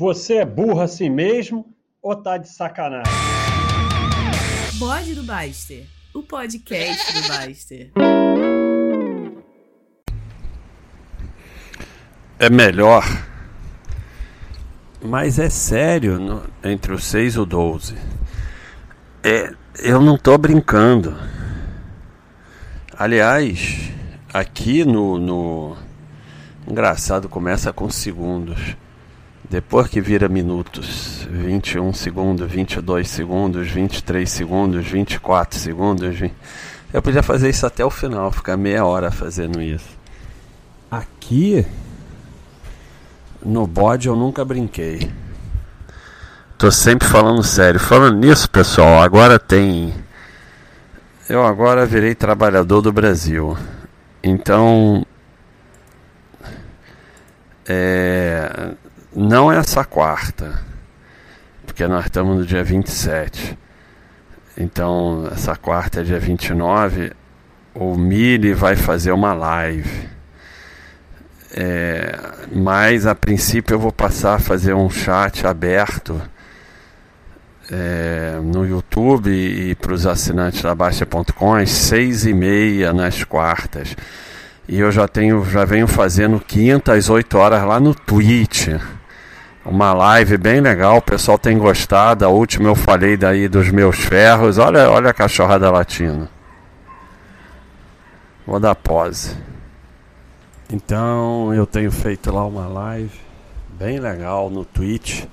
Você é burro assim mesmo ou tá de sacanagem? Bode do Baster, o podcast do Baster. É melhor. Mas é sério, no, entre os 6 e o 12. É, eu não tô brincando. Aliás, aqui no, no. Engraçado, começa com segundos. Depois que vira minutos, 21 segundos, 22 segundos, 23 segundos, 24 segundos. 20... Eu podia fazer isso até o final, ficar meia hora fazendo isso. Aqui, no bode, eu nunca brinquei. Tô sempre falando sério. Falando nisso, pessoal, agora tem. Eu agora virei trabalhador do Brasil. Então. É não essa quarta, porque nós estamos no dia 27. Então, essa quarta é dia 29. O Mili vai fazer uma live. É, mas a princípio eu vou passar a fazer um chat aberto é, no YouTube e para os assinantes da Baixa.com às seis e meia nas quartas. E eu já tenho, já venho fazendo quinta às 8 horas lá no Twitch. Uma live bem legal, o pessoal tem gostado. A última eu falei daí dos meus ferros. Olha, olha a cachorrada latina. Vou dar pose. Então eu tenho feito lá uma live bem legal no Twitch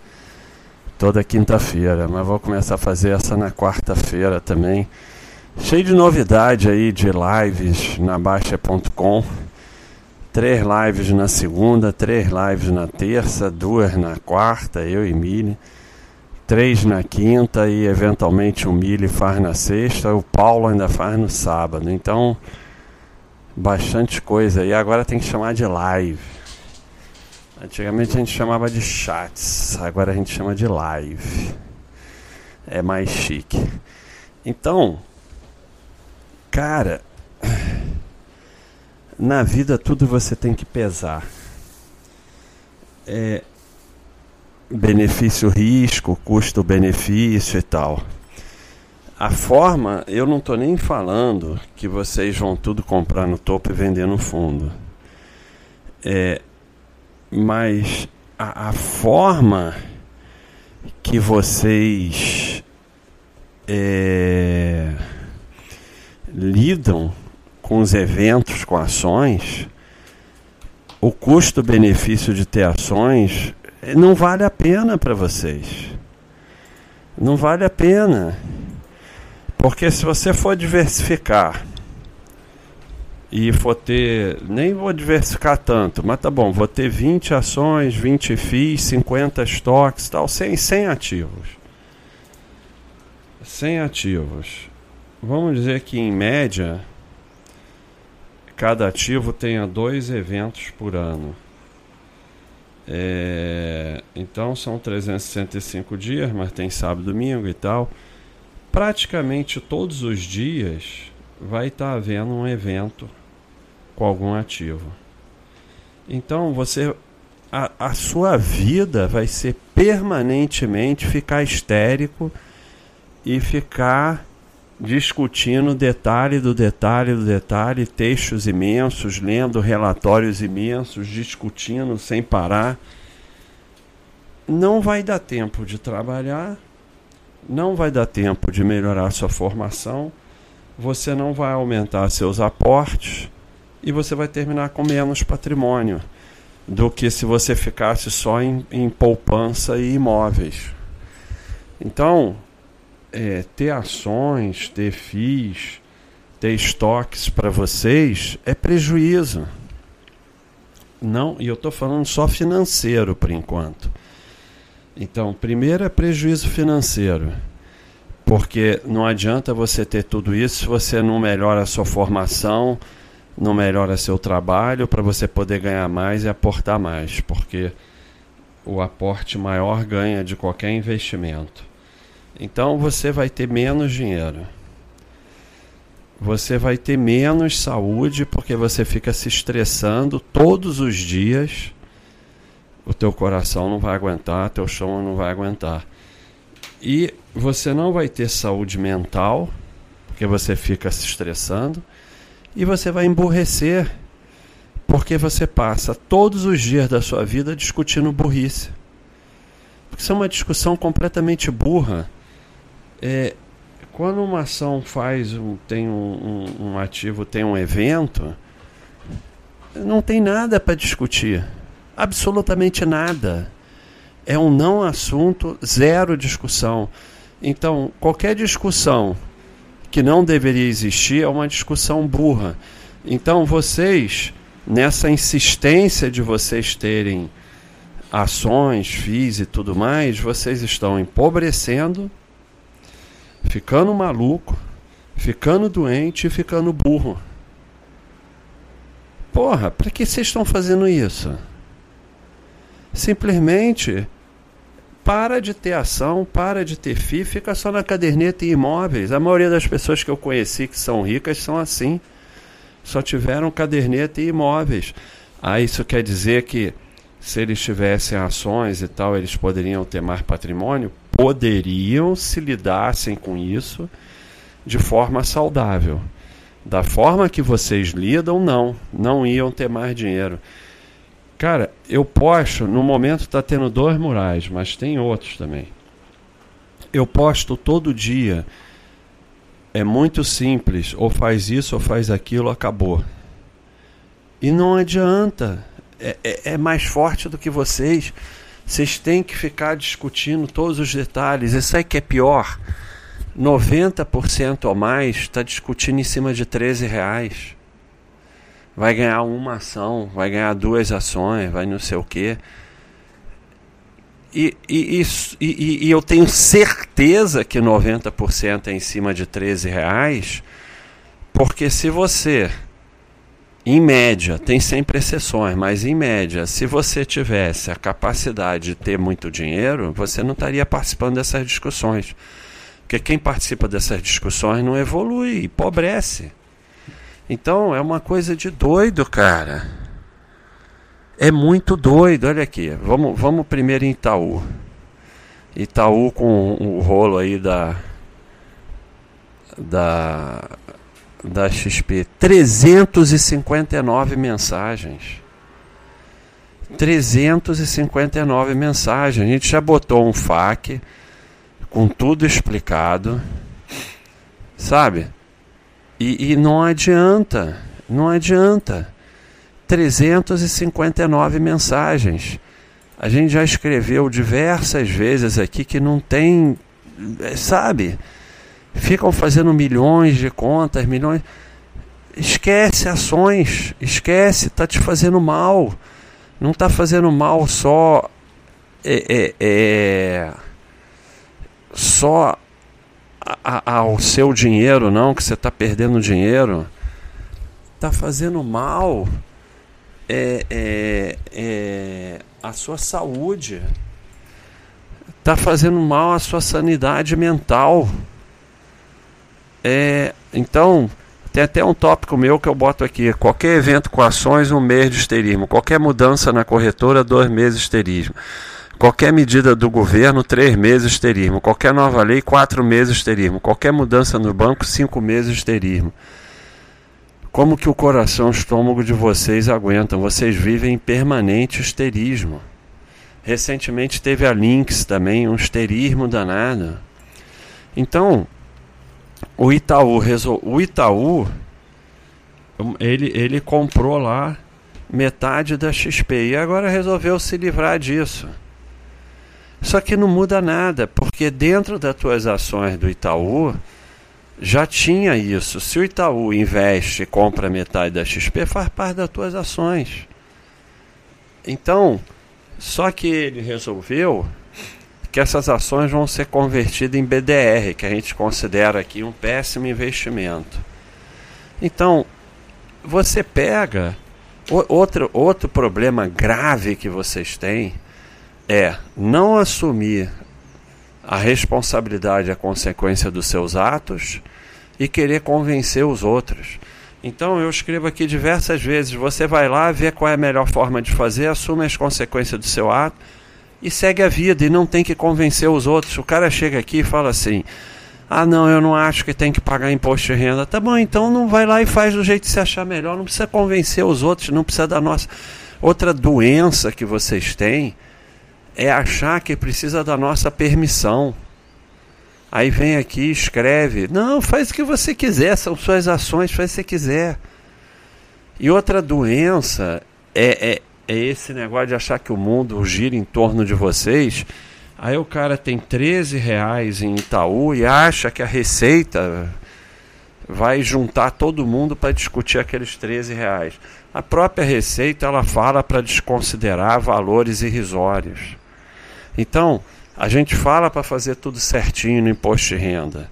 toda quinta-feira, mas vou começar a fazer essa na quarta-feira também. Cheio de novidade aí de lives na Baixa.com. Três lives na segunda, três lives na terça, duas na quarta, eu e Mili. Três na quinta e eventualmente o Mili faz na sexta, o Paulo ainda faz no sábado. Então, bastante coisa. E agora tem que chamar de live. Antigamente a gente chamava de chats, agora a gente chama de live. É mais chique. Então, cara, na vida tudo você tem que pesar. É, benefício-risco, custo-benefício e tal. A forma, eu não estou nem falando que vocês vão tudo comprar no topo e vender no fundo. É, mas a, a forma que vocês é, lidam com os eventos, com ações, o custo-benefício de ter ações não vale a pena para vocês. Não vale a pena. Porque se você for diversificar e for ter, nem vou diversificar tanto, mas tá bom, vou ter 20 ações, 20 FIIs, 50 estoques, tal, 100, 100 ativos. 100 ativos. Vamos dizer que em média cada ativo tenha dois eventos por ano. É, então são 365 dias, mas tem sábado, domingo e tal. Praticamente todos os dias vai estar tá havendo um evento com algum ativo. Então você a, a sua vida vai ser permanentemente ficar histérico e ficar discutindo detalhe do detalhe do detalhe, textos imensos, lendo relatórios imensos, discutindo sem parar. Não vai dar tempo de trabalhar, não vai dar tempo de melhorar sua formação, você não vai aumentar seus aportes e você vai terminar com menos patrimônio do que se você ficasse só em, em poupança e imóveis. Então, é, ter ações, ter FIIs, ter estoques para vocês é prejuízo. Não, e eu estou falando só financeiro por enquanto. Então, primeiro é prejuízo financeiro. Porque não adianta você ter tudo isso se você não melhora a sua formação, não melhora seu trabalho para você poder ganhar mais e aportar mais. Porque o aporte maior ganha de qualquer investimento. Então você vai ter menos dinheiro. Você vai ter menos saúde porque você fica se estressando todos os dias. o teu coração não vai aguentar, teu chão não vai aguentar. E você não vai ter saúde mental, porque você fica se estressando, e você vai emburrecer, porque você passa todos os dias da sua vida discutindo burrice. Porque isso é uma discussão completamente burra. É, quando uma ação faz tem um, um, um ativo tem um evento, não tem nada para discutir. Absolutamente nada. É um não assunto, zero discussão. Então, qualquer discussão que não deveria existir é uma discussão burra. Então, vocês, nessa insistência de vocês terem ações, FIIs e tudo mais, vocês estão empobrecendo, ficando maluco, ficando doente e ficando burro. Porra, para que vocês estão fazendo isso? Simplesmente para de ter ação, para de ter FII, fica só na caderneta e imóveis. A maioria das pessoas que eu conheci que são ricas são assim. Só tiveram caderneta e imóveis. Ah, isso quer dizer que se eles tivessem ações e tal, eles poderiam ter mais patrimônio? Poderiam se lidassem com isso de forma saudável. Da forma que vocês lidam, não. Não iam ter mais dinheiro. Cara, eu posto, no momento está tendo dois murais, mas tem outros também. Eu posto todo dia. É muito simples, ou faz isso ou faz aquilo, acabou. E não adianta. É, é, é mais forte do que vocês. Vocês têm que ficar discutindo todos os detalhes. Isso aí que é pior. 90% ou mais está discutindo em cima de 13 reais vai ganhar uma ação, vai ganhar duas ações, vai não sei o quê. E, e, e, e eu tenho certeza que 90% é em cima de 13 reais, porque se você, em média, tem sempre exceções, mas em média, se você tivesse a capacidade de ter muito dinheiro, você não estaria participando dessas discussões. Porque quem participa dessas discussões não evolui, empobrece. Então é uma coisa de doido, cara. É muito doido. Olha aqui. Vamos, vamos primeiro em Itaú. Itaú com o rolo aí da da da XP 359 mensagens. 359 mensagens. A gente já botou um FAQ com tudo explicado. Sabe? E, e não adianta, não adianta. 359 mensagens. A gente já escreveu diversas vezes aqui que não tem, é, sabe? Ficam fazendo milhões de contas, milhões. Esquece ações, esquece, tá te fazendo mal. Não tá fazendo mal só é, é, é só a, ao seu dinheiro, não, que você está perdendo dinheiro. Está fazendo mal é, é, é, a sua saúde. Está fazendo mal à sua sanidade mental. É, então, tem até um tópico meu que eu boto aqui: qualquer evento com ações, um mês de esterismo. Qualquer mudança na corretora, dois meses de esterismo. Qualquer medida do governo, três meses de esterismo. Qualquer nova lei, quatro meses de esterismo. Qualquer mudança no banco, cinco meses de esterismo. Como que o coração e o estômago de vocês aguentam? Vocês vivem em permanente esterismo. Recentemente teve a Lynx também, um esterismo danado. Então, o Itaú, o Itaú ele, ele comprou lá metade da XP e agora resolveu se livrar disso. Só que não muda nada, porque dentro das tuas ações do Itaú já tinha isso. Se o Itaú investe e compra metade da XP, faz parte das tuas ações. Então, só que ele resolveu que essas ações vão ser convertidas em BDR, que a gente considera aqui um péssimo investimento. Então, você pega outro, outro problema grave que vocês têm é não assumir a responsabilidade e a consequência dos seus atos e querer convencer os outros. Então eu escrevo aqui diversas vezes. Você vai lá, vê qual é a melhor forma de fazer, assume as consequências do seu ato e segue a vida e não tem que convencer os outros. O cara chega aqui e fala assim: ah, não, eu não acho que tem que pagar imposto de renda. Tá bom, então não vai lá e faz do jeito que você achar melhor. Não precisa convencer os outros, não precisa da nossa. Outra doença que vocês têm é achar que precisa da nossa permissão. Aí vem aqui, escreve. Não, faz o que você quiser, são suas ações, faz o que você quiser. E outra doença é, é, é esse negócio de achar que o mundo gira em torno de vocês. Aí o cara tem 13 reais em Itaú e acha que a Receita vai juntar todo mundo para discutir aqueles 13 reais. A própria Receita ela fala para desconsiderar valores irrisórios. Então, a gente fala para fazer tudo certinho no imposto de renda.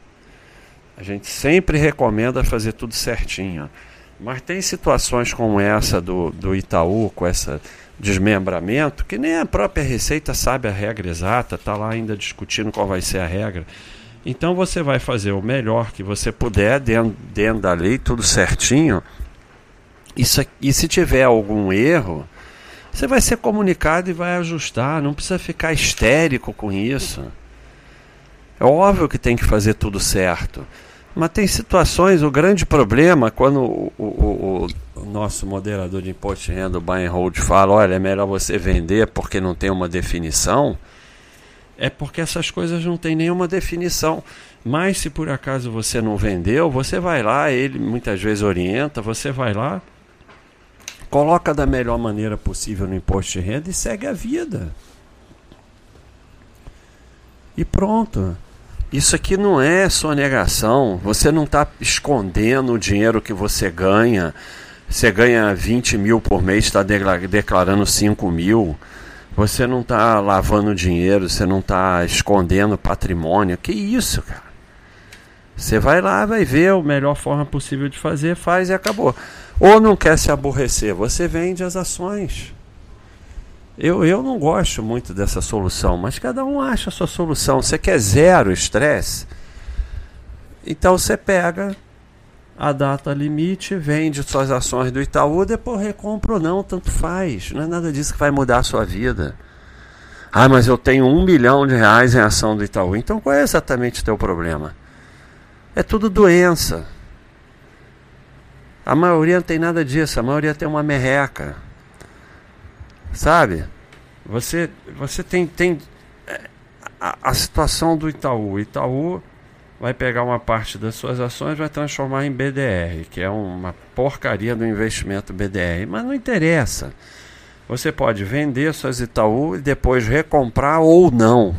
A gente sempre recomenda fazer tudo certinho. Mas tem situações como essa do, do Itaú, com esse desmembramento, que nem a própria Receita sabe a regra exata, está lá ainda discutindo qual vai ser a regra. Então você vai fazer o melhor que você puder dentro, dentro da lei, tudo certinho. Isso, e se tiver algum erro, você vai ser comunicado e vai ajustar, não precisa ficar histérico com isso. É óbvio que tem que fazer tudo certo. Mas tem situações, o grande problema, quando o, o, o, o nosso moderador de imposto de renda, o buy and hold, fala, olha, é melhor você vender porque não tem uma definição, é porque essas coisas não têm nenhuma definição. Mas se por acaso você não vendeu, você vai lá, ele muitas vezes orienta, você vai lá, coloca da melhor maneira possível no imposto de renda e segue a vida. E pronto. Isso aqui não é sonegação. Você não está escondendo o dinheiro que você ganha. Você ganha 20 mil por mês, está declarando 5 mil. Você não está lavando dinheiro, você não está escondendo patrimônio. Que isso, cara? Você vai lá, vai ver a melhor forma possível de fazer, faz e acabou. Ou não quer se aborrecer, você vende as ações. Eu, eu não gosto muito dessa solução, mas cada um acha a sua solução. Você quer zero estresse? Então você pega a data limite, vende suas ações do Itaú, depois recompra ou não, tanto faz. Não é nada disso que vai mudar a sua vida. Ah, mas eu tenho um milhão de reais em ação do Itaú. Então qual é exatamente o teu problema? É tudo doença. A maioria não tem nada disso, a maioria tem uma merreca. Sabe? Você, você tem, tem é, a, a situação do Itaú. O Itaú vai pegar uma parte das suas ações e vai transformar em BDR, que é uma porcaria do investimento BDR. Mas não interessa. Você pode vender suas Itaú e depois recomprar ou não.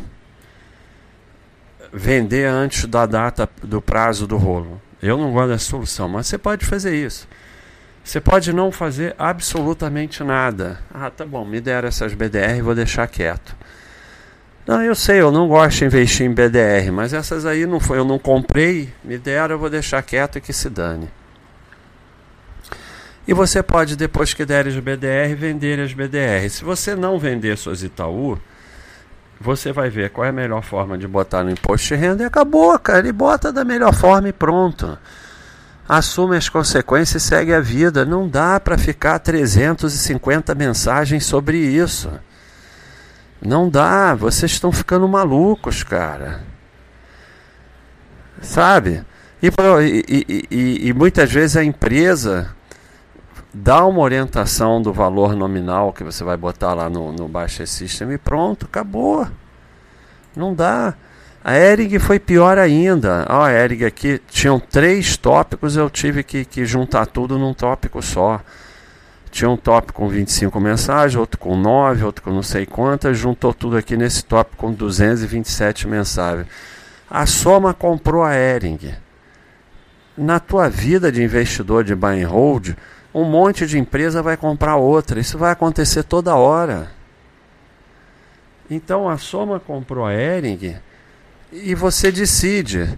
Vender antes da data do prazo do rolo. Eu não gosto dessa solução, mas você pode fazer isso. Você pode não fazer absolutamente nada. Ah, tá bom, me deram essas BDR, vou deixar quieto. Não, eu sei, eu não gosto de investir em BDR, mas essas aí não foi, eu não comprei, me deram, eu vou deixar quieto e que se dane. E você pode, depois que der as BDR, vender as BDR. Se você não vender suas Itaú, você vai ver qual é a melhor forma de botar no imposto de renda e acabou, cara. Ele bota da melhor forma e pronto. Assume as consequências e segue a vida. Não dá para ficar 350 mensagens sobre isso. Não dá. Vocês estão ficando malucos, cara. Sabe? E, e, e, e muitas vezes a empresa dá uma orientação do valor nominal que você vai botar lá no, no Baixa System e pronto, acabou. Não dá. A Ering foi pior ainda. Ó, a Ering aqui tinham três tópicos, eu tive que, que juntar tudo num tópico só. Tinha um tópico com 25 mensagens, outro com 9, outro com não sei quantas, juntou tudo aqui nesse tópico com 227 mensagens. A Soma comprou a Ering. Na tua vida de investidor de buy and hold, um monte de empresa vai comprar outra. Isso vai acontecer toda hora. Então a Soma comprou a Ering e você decide.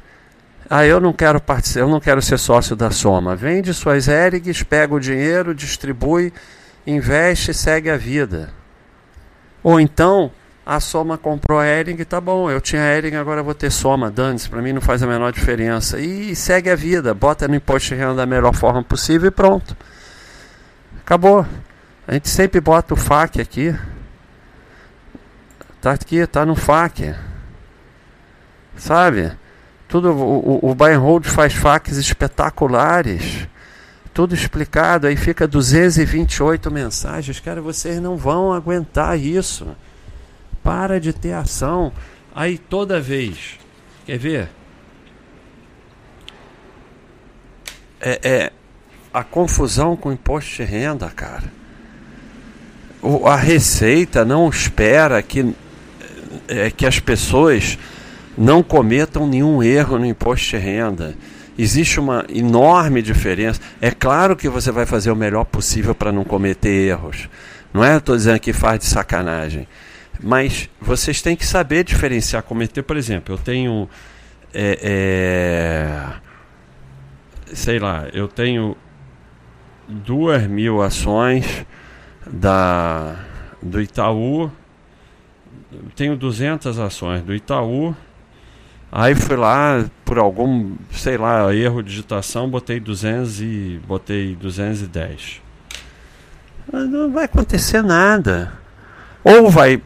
Ah, eu não quero participar, eu não quero ser sócio da Soma. Vende suas Erings, pega o dinheiro, distribui, investe e segue a vida. Ou então A soma comprou a Ering, tá bom, eu tinha Ering, agora vou ter soma, dane-se, para mim não faz a menor diferença. E segue a vida, bota no imposto de renda da melhor forma possível e pronto. Acabou. A gente sempre bota o FAQ aqui. Tá aqui, tá no FAQ. Sabe? Tudo, o, o, hold faz FAQs espetaculares. Tudo explicado, aí fica 228 mensagens. Cara, vocês não vão aguentar isso. Para de ter ação. Aí toda vez. Quer ver? É, é a confusão com o imposto de renda, cara. O, a Receita não espera que, é, que as pessoas não cometam nenhum erro no imposto de renda. Existe uma enorme diferença. É claro que você vai fazer o melhor possível para não cometer erros. Não é estou dizendo que faz de sacanagem. Mas vocês têm que saber diferenciar, cometer, por exemplo, eu tenho. É, é, sei lá, eu tenho duas mil ações da, do Itaú, tenho 200 ações do Itaú Aí fui lá, por algum, sei lá, erro de digitação, botei 200 e botei 210. Não vai acontecer nada. Ou vai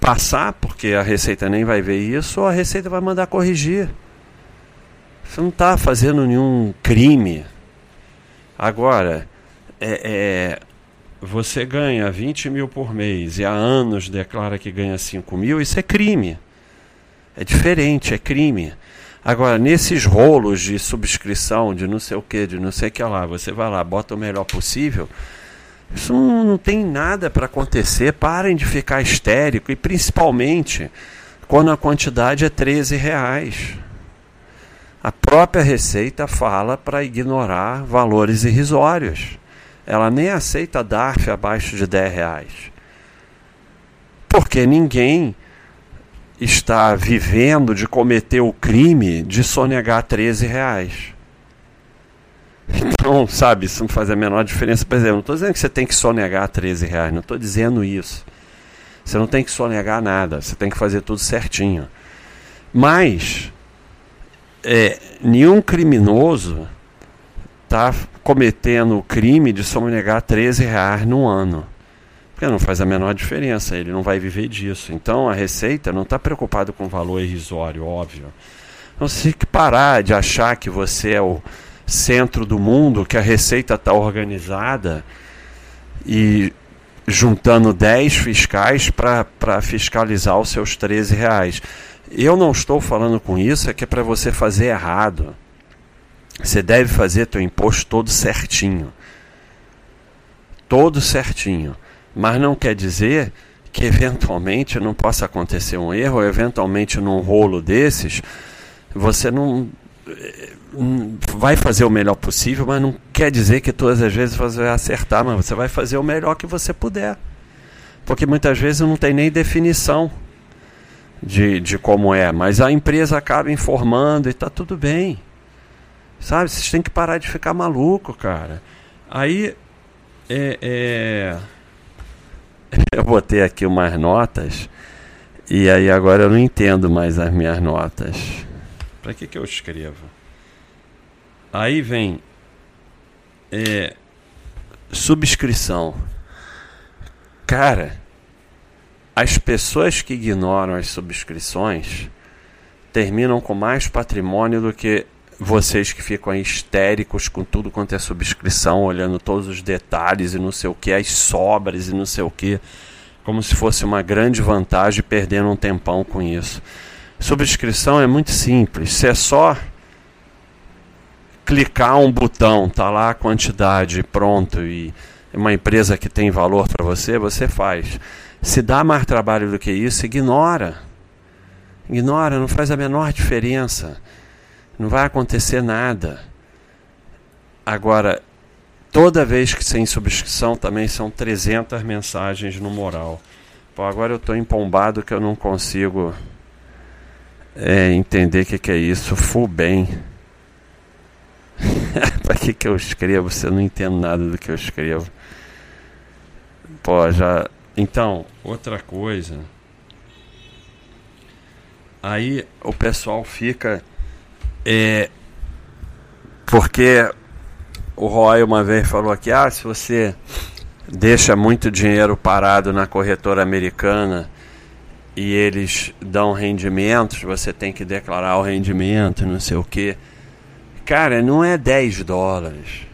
passar, porque a Receita nem vai ver isso, ou a Receita vai mandar corrigir. Você não está fazendo nenhum crime. Agora, é, é, você ganha 20 mil por mês e há anos declara que ganha 5 mil, isso é crime. É diferente, é crime. Agora, nesses rolos de subscrição, de não sei o que, de não sei o que lá, você vai lá, bota o melhor possível. Isso não, não tem nada para acontecer. Parem de ficar histérico e principalmente quando a quantidade é 13 reais. A própria Receita fala para ignorar valores irrisórios. Ela nem aceita DARF abaixo de 10 reais. Porque ninguém está vivendo de cometer o crime de sonegar 13 reais. Então, sabe, isso não faz a menor diferença. Por exemplo, não estou dizendo que você tem que sonegar 13 reais, não estou dizendo isso. Você não tem que sonegar nada, você tem que fazer tudo certinho. Mas, é, nenhum criminoso está cometendo o crime de sonegar 13 reais no ano. Porque não faz a menor diferença, ele não vai viver disso. Então a Receita não está preocupado com valor irrisório, óbvio. Então você tem que parar de achar que você é o centro do mundo, que a Receita está organizada e juntando 10 fiscais para fiscalizar os seus 13 reais. Eu não estou falando com isso, é que é para você fazer errado. Você deve fazer teu imposto todo certinho. Todo certinho. Mas não quer dizer que eventualmente não possa acontecer um erro, ou eventualmente num rolo desses, você não eh, vai fazer o melhor possível, mas não quer dizer que todas as vezes você vai acertar, mas você vai fazer o melhor que você puder. Porque muitas vezes não tem nem definição de, de como é, mas a empresa acaba informando e está tudo bem. Sabe? Vocês têm que parar de ficar maluco, cara. Aí é, é eu botei aqui umas notas e aí agora eu não entendo mais as minhas notas. Para que, que eu escrevo? Aí vem é, subscrição. Cara, as pessoas que ignoram as subscrições terminam com mais patrimônio do que vocês que ficam aí histéricos com tudo quanto é subscrição, olhando todos os detalhes e não sei o que, as sobras e não sei o que, como se fosse uma grande vantagem perdendo um tempão com isso. Subscrição é muito simples, se é só clicar um botão, tá lá a quantidade, pronto, e uma empresa que tem valor para você, você faz. Se dá mais trabalho do que isso, ignora. Ignora, não faz a menor diferença. Não vai acontecer nada. Agora, toda vez que sem subscrição também são 300 mensagens no moral. Pô, agora eu estou empombado que eu não consigo é, entender o que, que é isso. Full bem. Para que, que eu escrevo se eu não entendo nada do que eu escrevo? Pô, já. Então, outra coisa Aí o pessoal fica. É, porque o Roy uma vez falou aqui: ah, se você deixa muito dinheiro parado na corretora americana e eles dão rendimentos, você tem que declarar o rendimento, não sei o que. Cara, não é 10 dólares.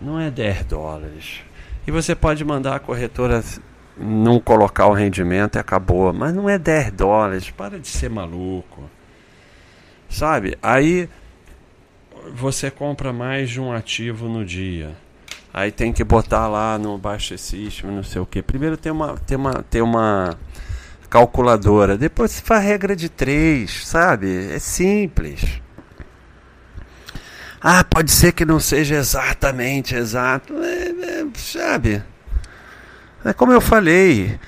Não é 10 dólares. E você pode mandar a corretora não colocar o rendimento e acabou. Mas não é 10 dólares. Para de ser maluco. Sabe? Aí você compra mais de um ativo no dia. Aí tem que botar lá no Baixa System, não sei o que. Primeiro tem uma, tem uma, tem uma calculadora. Depois você faz regra de três, sabe? É simples. Ah, pode ser que não seja exatamente exato. É, é, sabe? É como eu falei.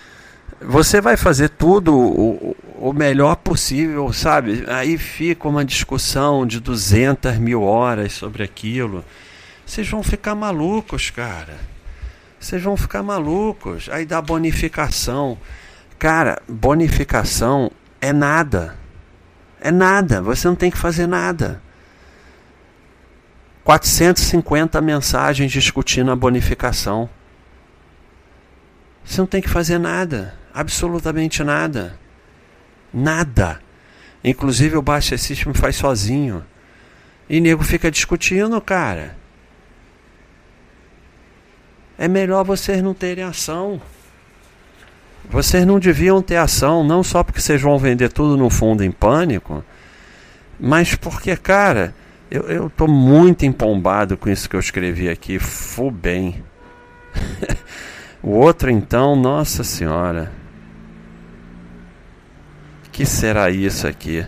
Você vai fazer tudo o, o melhor possível, sabe? Aí fica uma discussão de 200 mil horas sobre aquilo. Vocês vão ficar malucos, cara. Vocês vão ficar malucos. Aí dá bonificação. Cara, bonificação é nada. É nada. Você não tem que fazer nada. 450 mensagens discutindo a bonificação. Você não tem que fazer nada, absolutamente nada. Nada. Inclusive o Baixa System faz sozinho. E nego fica discutindo, cara. É melhor vocês não terem ação. Vocês não deviam ter ação, não só porque vocês vão vender tudo no fundo em pânico, mas porque, cara, eu, eu tô muito empombado com isso que eu escrevi aqui. bem. o outro, então, nossa senhora. Que será isso aqui?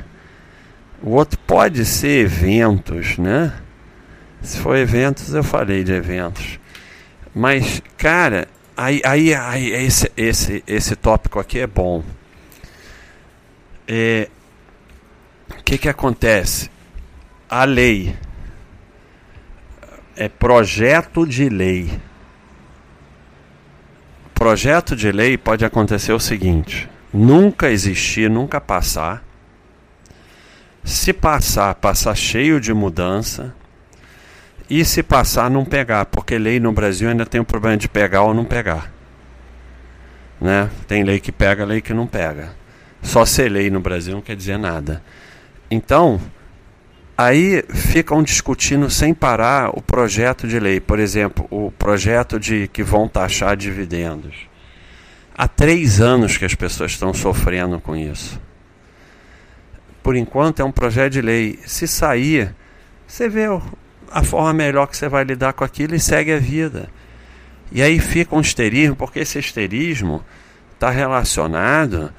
O outro pode ser eventos, né? Se for eventos, eu falei de eventos. Mas, cara, aí, aí, aí esse, esse, esse tópico aqui é bom. É, o que, que acontece? a lei. É projeto de lei. Projeto de lei pode acontecer o seguinte: nunca existir, nunca passar. Se passar, passar cheio de mudança. E se passar, não pegar, porque lei no Brasil ainda tem o problema de pegar ou não pegar. Né? Tem lei que pega, lei que não pega. Só ser lei no Brasil não quer dizer nada. Então, Aí ficam discutindo sem parar o projeto de lei, por exemplo, o projeto de que vão taxar dividendos. Há três anos que as pessoas estão sofrendo com isso. Por enquanto é um projeto de lei. Se sair, você vê a forma melhor que você vai lidar com aquilo e segue a vida. E aí fica um esterismo, porque esse esterismo está relacionado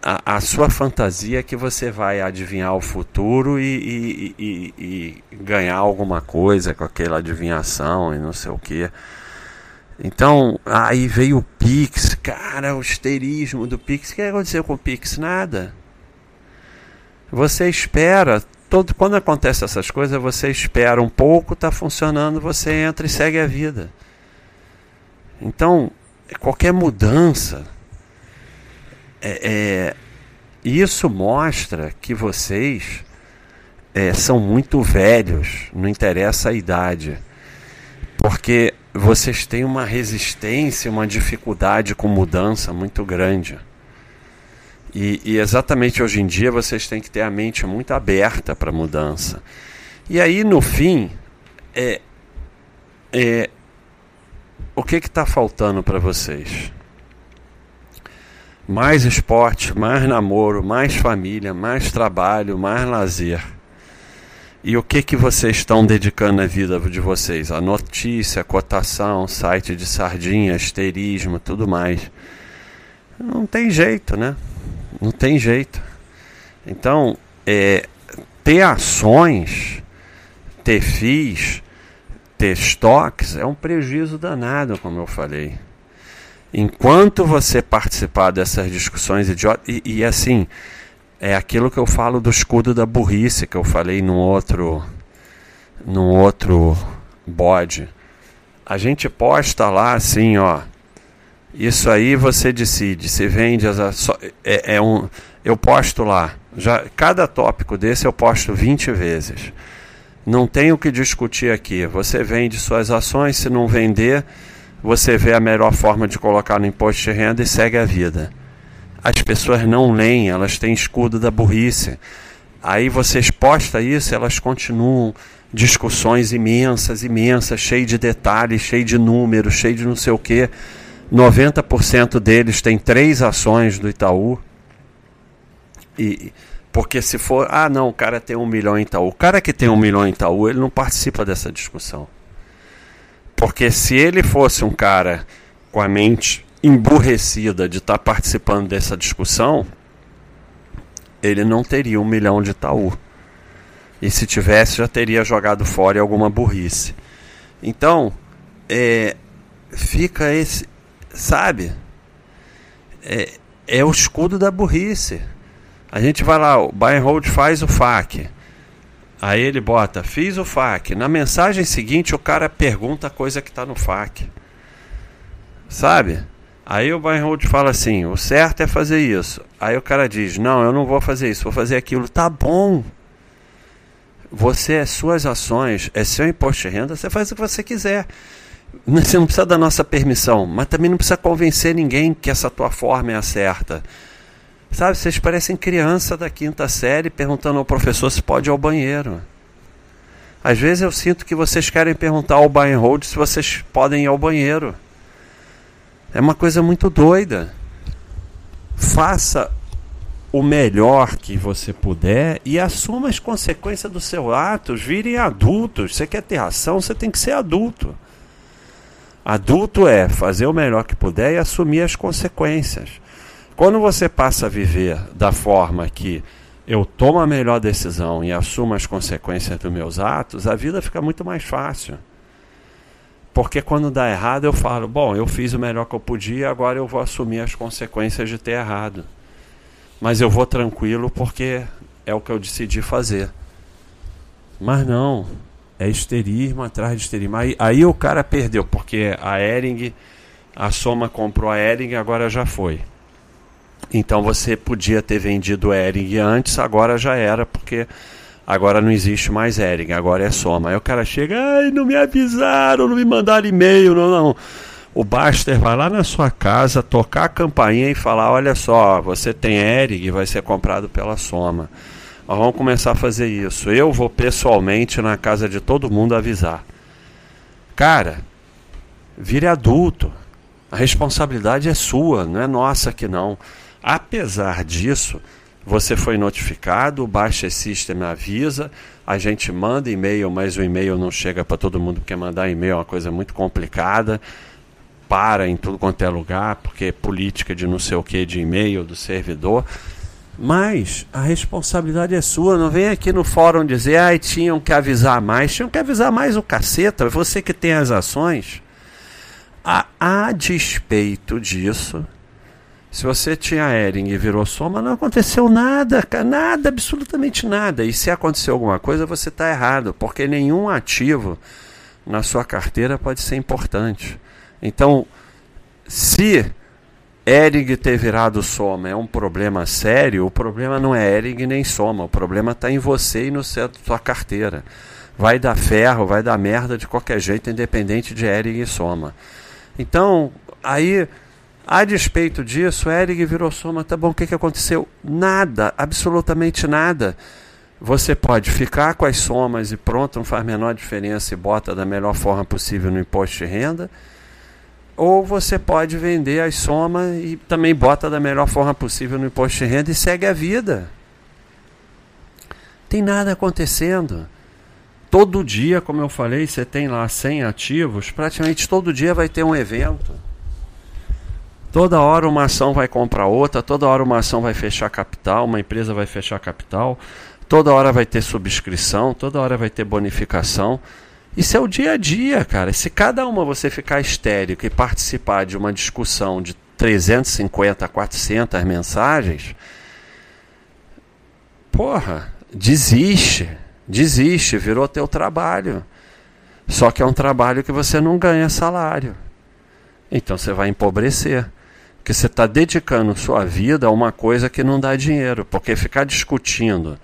a, a, sua fantasia que você vai adivinhar o futuro e, e, e, e, ganhar alguma coisa com aquela adivinhação e não sei o que. Então, aí veio o Pix, cara, o histerismo do Pix. O que aconteceu com o Pix? Nada. Você espera, todo, quando acontece essas coisas, você espera um pouco, está funcionando, você entra e segue a vida. Então, qualquer mudança é, é, isso mostra que vocês é, são muito velhos, não interessa a idade, porque vocês têm uma resistência, uma dificuldade com mudança muito grande. E, e, exatamente hoje em dia vocês têm que ter a mente muito aberta para mudança. E aí no fim, é, é, o que está faltando para vocês? mais esporte, mais namoro, mais família, mais trabalho, mais lazer. E o que que vocês estão dedicando a vida de vocês? A notícia, a cotação, site de sardinha, esterismo, tudo mais. Não tem jeito, né? Não tem jeito. Então, é, ter ações, ter FIIs, ter estoques é um prejuízo danado, como eu falei enquanto você participar dessas discussões idiotas, e, e, assim, é aquilo que eu falo do escudo da burrice, que eu falei num outro, num outro bode. A gente posta lá assim, ó. Isso aí você decide. Se vende as. É, é, um, eu posto lá. Já, cada tópico desse eu posto 20 vezes. Não tem o que discutir aqui. Você vende suas ações, se não vender, você vê a melhor forma de colocar no imposto de renda e segue a vida. As pessoas não leem, elas têm escudo da burrice. Aí você exposta isso, elas continuam discussões imensas, imensas, cheio de detalhes, cheio de números, cheio de não sei o quê. 90% deles tem três ações do Itaú. E porque se for, ah não, o cara tem um milhão em Itaú. O cara que tem um milhão em Itaú, ele não participa dessa discussão. Porque se ele fosse um cara com a mente emburrecida de estar tá participando dessa discussão, ele não teria um milhão de Itaú. E se tivesse, já teria jogado fora alguma burrice. Então, é, fica esse, sabe? É, é o escudo da burrice. A gente vai lá, o buy hold faz o FAQ. Aí ele bota, fiz o FAQ. Na mensagem seguinte, o cara pergunta a coisa que está no FAQ. Sabe? Aí o buy and hold fala assim: o certo é fazer isso. Aí o cara diz: não, eu não vou fazer isso, vou fazer aquilo. Tá bom. Você suas ações, é seu imposto de renda, você faz o que você quiser. Você não precisa da nossa permissão, mas também não precisa convencer ninguém que essa tua forma é a certa. Sabe, vocês parecem criança da quinta série perguntando ao professor se pode ir ao banheiro. Às vezes eu sinto que vocês querem perguntar ao buy and hold se vocês podem ir ao banheiro. É uma coisa muito doida. Faça o melhor que você puder e assuma as consequências dos seus atos. Virem adultos. Você quer ter ação, você tem que ser adulto. Adulto é fazer o melhor que puder e assumir as consequências. Quando você passa a viver da forma que eu tomo a melhor decisão e assumo as consequências dos meus atos, a vida fica muito mais fácil. Porque quando dá errado, eu falo: bom, eu fiz o melhor que eu podia, agora eu vou assumir as consequências de ter errado. Mas eu vou tranquilo porque é o que eu decidi fazer. Mas não, é esterismo atrás de esterismo. Aí, aí o cara perdeu, porque a Ering, a Soma comprou a Ering, agora já foi. Então você podia ter vendido Ering antes, agora já era, porque agora não existe mais Ering, agora é Soma. Aí o cara chega, ai, não me avisaram, não me mandaram e-mail, não, não. O Baster vai lá na sua casa, tocar a campainha e falar: olha só, você tem Ering, vai ser comprado pela Soma. Nós vamos começar a fazer isso. Eu vou pessoalmente na casa de todo mundo avisar. Cara, vire adulto. A responsabilidade é sua, não é nossa que não. Apesar disso, você foi notificado, o Baixa System avisa, a gente manda e-mail, mas o e-mail não chega para todo mundo, porque mandar e-mail é uma coisa muito complicada. Para em tudo quanto é lugar, porque é política de não sei o que de e-mail do servidor. Mas a responsabilidade é sua. Não vem aqui no fórum dizer, ai, tinham que avisar mais. Tinham que avisar mais o caceta. Você que tem as ações. A, a despeito disso, se você tinha Ering e virou soma, não aconteceu nada, nada, absolutamente nada. E se aconteceu alguma coisa, você está errado, porque nenhum ativo na sua carteira pode ser importante. Então, se Ering ter virado soma é um problema sério, o problema não é Ering nem soma, o problema está em você e no seu, sua carteira. Vai dar ferro, vai dar merda de qualquer jeito, independente de Ering e soma. Então, aí a despeito disso, Eric virou soma, tá bom, o que, que aconteceu? Nada, absolutamente nada. Você pode ficar com as somas e pronto, não faz a menor diferença e bota da melhor forma possível no imposto de renda. Ou você pode vender as somas e também bota da melhor forma possível no imposto de renda e segue a vida. Tem nada acontecendo. Todo dia, como eu falei, você tem lá 100 ativos, praticamente todo dia vai ter um evento. Toda hora uma ação vai comprar outra, toda hora uma ação vai fechar capital, uma empresa vai fechar capital, toda hora vai ter subscrição, toda hora vai ter bonificação. Isso é o dia a dia, cara. Se cada uma você ficar histérico e participar de uma discussão de 350, 400 mensagens, porra, desiste, desiste, virou teu trabalho. Só que é um trabalho que você não ganha salário. Então você vai empobrecer. Que você está dedicando sua vida a uma coisa que não dá dinheiro, porque ficar discutindo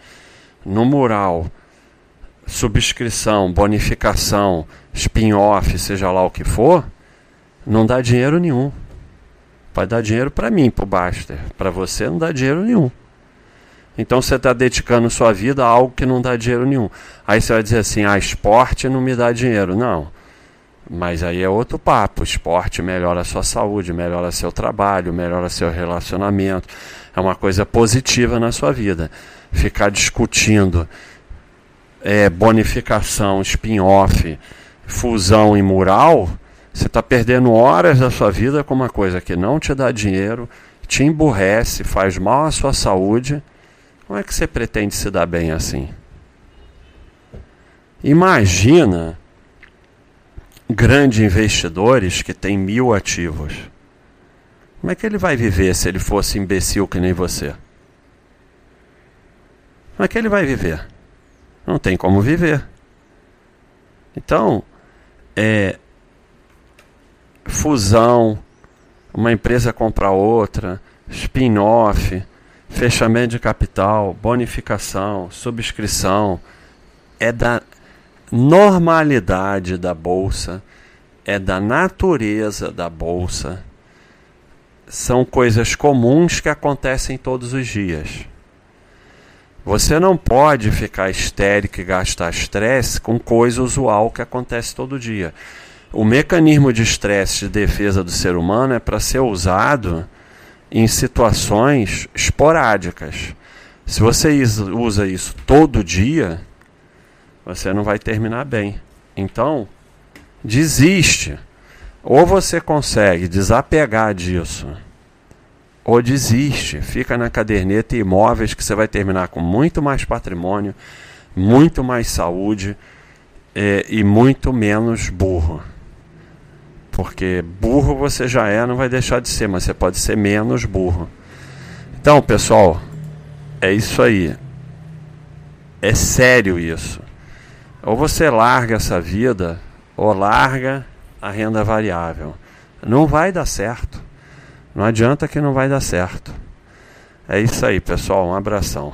no mural subscrição, bonificação, spin-off, seja lá o que for, não dá dinheiro nenhum. Vai dar dinheiro para mim, para o Baster. Para você não dá dinheiro nenhum. Então você está dedicando sua vida a algo que não dá dinheiro nenhum. Aí você vai dizer assim: ah, esporte não me dá dinheiro. Não. Mas aí é outro papo. Esporte melhora a sua saúde, melhora seu trabalho, melhora seu relacionamento. É uma coisa positiva na sua vida. Ficar discutindo é, bonificação, spin-off, fusão e mural, você está perdendo horas da sua vida com uma coisa que não te dá dinheiro, te emburrece, faz mal à sua saúde. Como é que você pretende se dar bem assim? Imagina grandes investidores que têm mil ativos. Como é que ele vai viver se ele fosse imbecil que nem você? Como é que ele vai viver? Não tem como viver. Então, é fusão, uma empresa compra outra, spin-off, fechamento de capital, bonificação, subscrição, é da normalidade da bolsa, é da natureza da bolsa. São coisas comuns que acontecem todos os dias. Você não pode ficar histérico e gastar estresse com coisa usual que acontece todo dia. O mecanismo de estresse de defesa do ser humano é para ser usado em situações esporádicas. Se você usa isso todo dia, você não vai terminar bem. Então, desiste. Ou você consegue desapegar disso ou desiste, fica na caderneta imóveis que você vai terminar com muito mais patrimônio, muito mais saúde é, e muito menos burro. Porque burro você já é, não vai deixar de ser, mas você pode ser menos burro. Então, pessoal, é isso aí. É sério isso. Ou você larga essa vida, ou larga a renda variável. Não vai dar certo. Não adianta que não vai dar certo. É isso aí, pessoal. Um abração.